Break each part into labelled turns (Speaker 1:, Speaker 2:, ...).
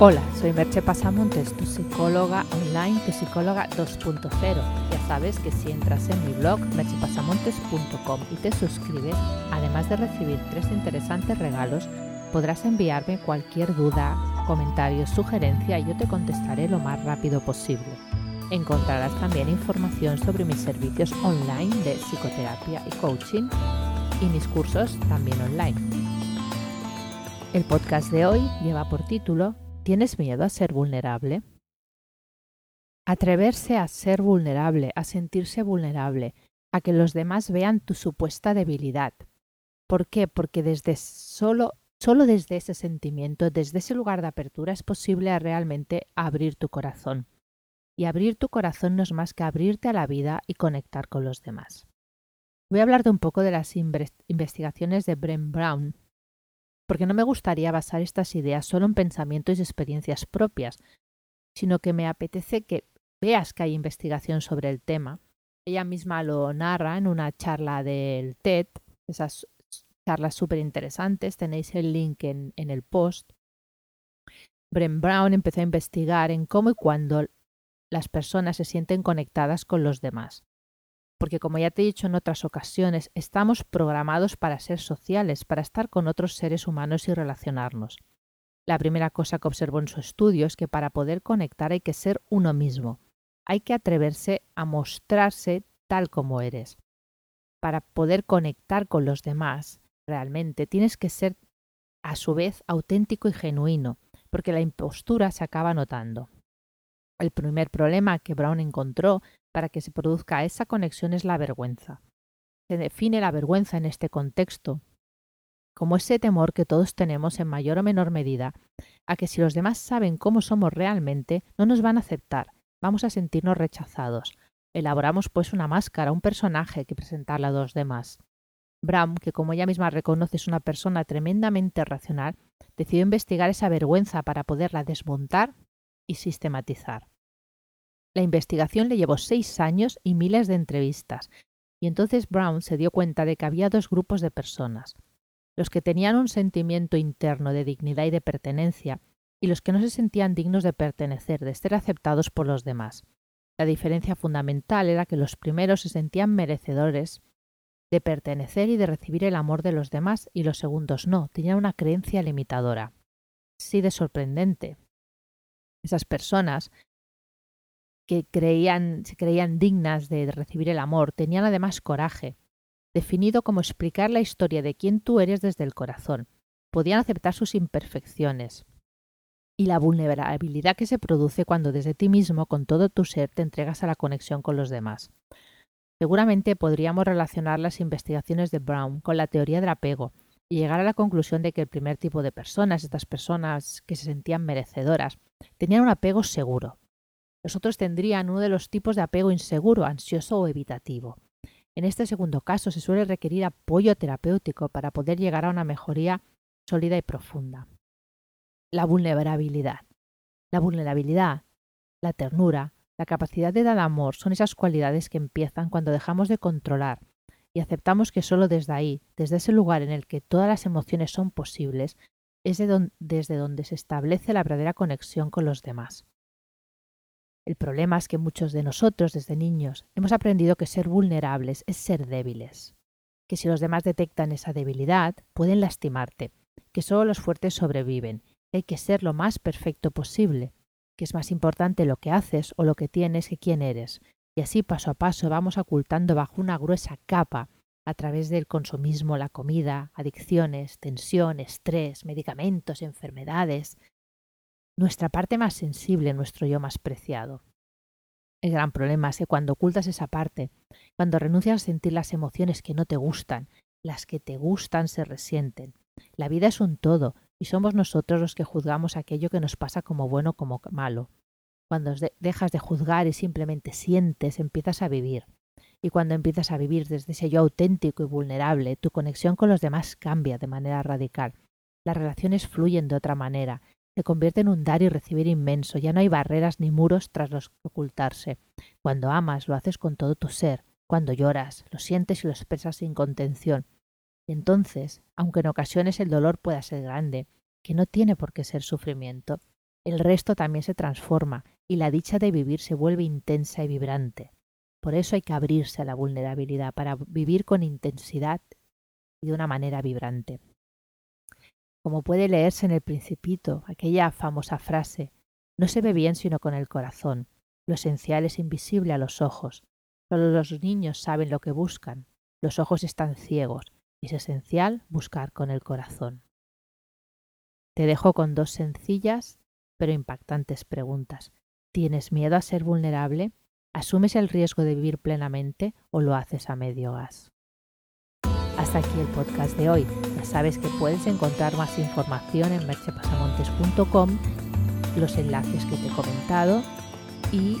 Speaker 1: Hola, soy Merche Pasamontes, tu psicóloga online, tu psicóloga 2.0. Ya sabes que si entras en mi blog merchepasamontes.com y te suscribes, además de recibir tres interesantes regalos, podrás enviarme cualquier duda, comentario, sugerencia y yo te contestaré lo más rápido posible. Encontrarás también información sobre mis servicios online de psicoterapia y coaching y mis cursos también online. El podcast de hoy lleva por título ¿Tienes miedo a ser vulnerable? Atreverse a ser vulnerable, a sentirse vulnerable, a que los demás vean tu supuesta debilidad. ¿Por qué? Porque desde solo, solo desde ese sentimiento, desde ese lugar de apertura es posible realmente abrir tu corazón. Y abrir tu corazón no es más que abrirte a la vida y conectar con los demás. Voy a hablar de un poco de las investigaciones de Brent Brown, porque no me gustaría basar estas ideas solo en pensamientos y experiencias propias, sino que me apetece que veas que hay investigación sobre el tema. Ella misma lo narra en una charla del TED, esas charlas súper interesantes, tenéis el link en, el post. Brent Brown empezó a investigar en cómo y cuándo las personas se sienten conectadas con los demás porque como ya te he dicho en otras ocasiones, estamos programados para ser sociales, para estar con otros seres humanos y relacionarnos. La primera cosa que observó en su estudio es que para poder conectar hay que ser uno mismo, hay que atreverse a mostrarse tal como eres. Para poder conectar con los demás, realmente tienes que ser a su vez auténtico y genuino, porque la impostura se acaba notando. El primer problema que Brown encontró para que se produzca esa conexión es la vergüenza. Se define la vergüenza en este contexto como ese temor que todos tenemos en mayor o menor medida a que si los demás saben cómo somos realmente, no nos van a aceptar, vamos a sentirnos rechazados. Elaboramos pues una máscara, un personaje que presentarle a los demás. Brown, que como ella misma reconoce es una persona tremendamente racional, decidió investigar esa vergüenza para poderla desmontar y sistematizar. La investigación le llevó seis años y miles de entrevistas, y entonces Brown se dio cuenta de que había dos grupos de personas, los que tenían un sentimiento interno de dignidad y de pertenencia, y los que no se sentían dignos de pertenecer, de ser aceptados por los demás. La diferencia fundamental era que los primeros se sentían merecedores de pertenecer y de recibir el amor de los demás, y los segundos no, tenían una creencia limitadora. Sí de sorprendente. Esas personas que creían, se creían dignas de recibir el amor, tenían además coraje, definido como explicar la historia de quién tú eres desde el corazón. Podían aceptar sus imperfecciones y la vulnerabilidad que se produce cuando desde ti mismo, con todo tu ser, te entregas a la conexión con los demás. Seguramente podríamos relacionar las investigaciones de Brown con la teoría del apego y llegar a la conclusión de que el primer tipo de personas, estas personas que se sentían merecedoras, tenían un apego seguro, los otros tendrían uno de los tipos de apego inseguro, ansioso o evitativo. En este segundo caso se suele requerir apoyo terapéutico para poder llegar a una mejoría sólida y profunda. La vulnerabilidad. La vulnerabilidad, la ternura, la capacidad de dar amor son esas cualidades que empiezan cuando dejamos de controlar y aceptamos que solo desde ahí, desde ese lugar en el que todas las emociones son posibles, es desde donde se establece la verdadera conexión con los demás. El problema es que muchos de nosotros desde niños hemos aprendido que ser vulnerables es ser débiles, que si los demás detectan esa debilidad pueden lastimarte, que solo los fuertes sobreviven, hay que ser lo más perfecto posible, que es más importante lo que haces o lo que tienes que quién eres, y así paso a paso vamos ocultando bajo una gruesa capa a través del consumismo, la comida, adicciones, tensión, estrés, medicamentos, enfermedades, nuestra parte más sensible, nuestro yo más preciado. El gran problema es que cuando ocultas esa parte, cuando renuncias a sentir las emociones que no te gustan, las que te gustan se resienten. La vida es un todo y somos nosotros los que juzgamos aquello que nos pasa como bueno o como malo. Cuando dejas de juzgar y simplemente sientes, empiezas a vivir. Y cuando empiezas a vivir desde ese yo auténtico y vulnerable, tu conexión con los demás cambia de manera radical. Las relaciones fluyen de otra manera se convierte en un dar y recibir inmenso. Ya no hay barreras ni muros tras los que ocultarse. Cuando amas, lo haces con todo tu ser. Cuando lloras, lo sientes y lo expresas sin contención. Y entonces, aunque en ocasiones el dolor pueda ser grande, que no tiene por qué ser sufrimiento, el resto también se transforma y la dicha de vivir se vuelve intensa y vibrante. Por eso hay que abrirse a la vulnerabilidad para vivir con intensidad y de una manera vibrante. Como puede leerse en el principito, aquella famosa frase, no se ve bien sino con el corazón, lo esencial es invisible a los ojos, solo los niños saben lo que buscan, los ojos están ciegos, es esencial buscar con el corazón. Te dejo con dos sencillas pero impactantes preguntas. ¿Tienes miedo a ser vulnerable? ¿Asumes el riesgo de vivir plenamente o lo haces a medio gas? Hasta aquí el podcast de hoy. Ya sabes que puedes encontrar más información en merchepasamontes.com, los enlaces que te he comentado y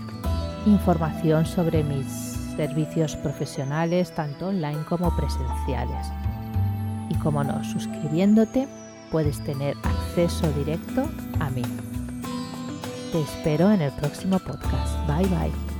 Speaker 1: información sobre mis servicios profesionales, tanto online como presenciales. Y como no, suscribiéndote puedes tener acceso directo a mí. Te espero en el próximo podcast. Bye bye.